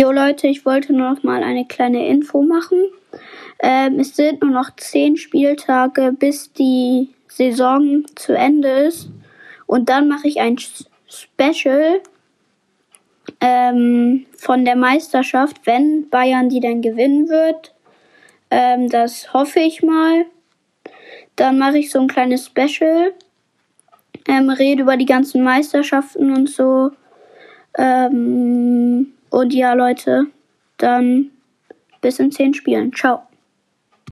Jo Leute, ich wollte nur noch mal eine kleine Info machen. Ähm, es sind nur noch zehn Spieltage, bis die Saison zu Ende ist. Und dann mache ich ein Special ähm, von der Meisterschaft, wenn Bayern die dann gewinnen wird. Ähm, das hoffe ich mal. Dann mache ich so ein kleines Special. Ähm, rede über die ganzen Meisterschaften und so. Ähm, und ja, Leute, dann bis in zehn Spielen. Ciao.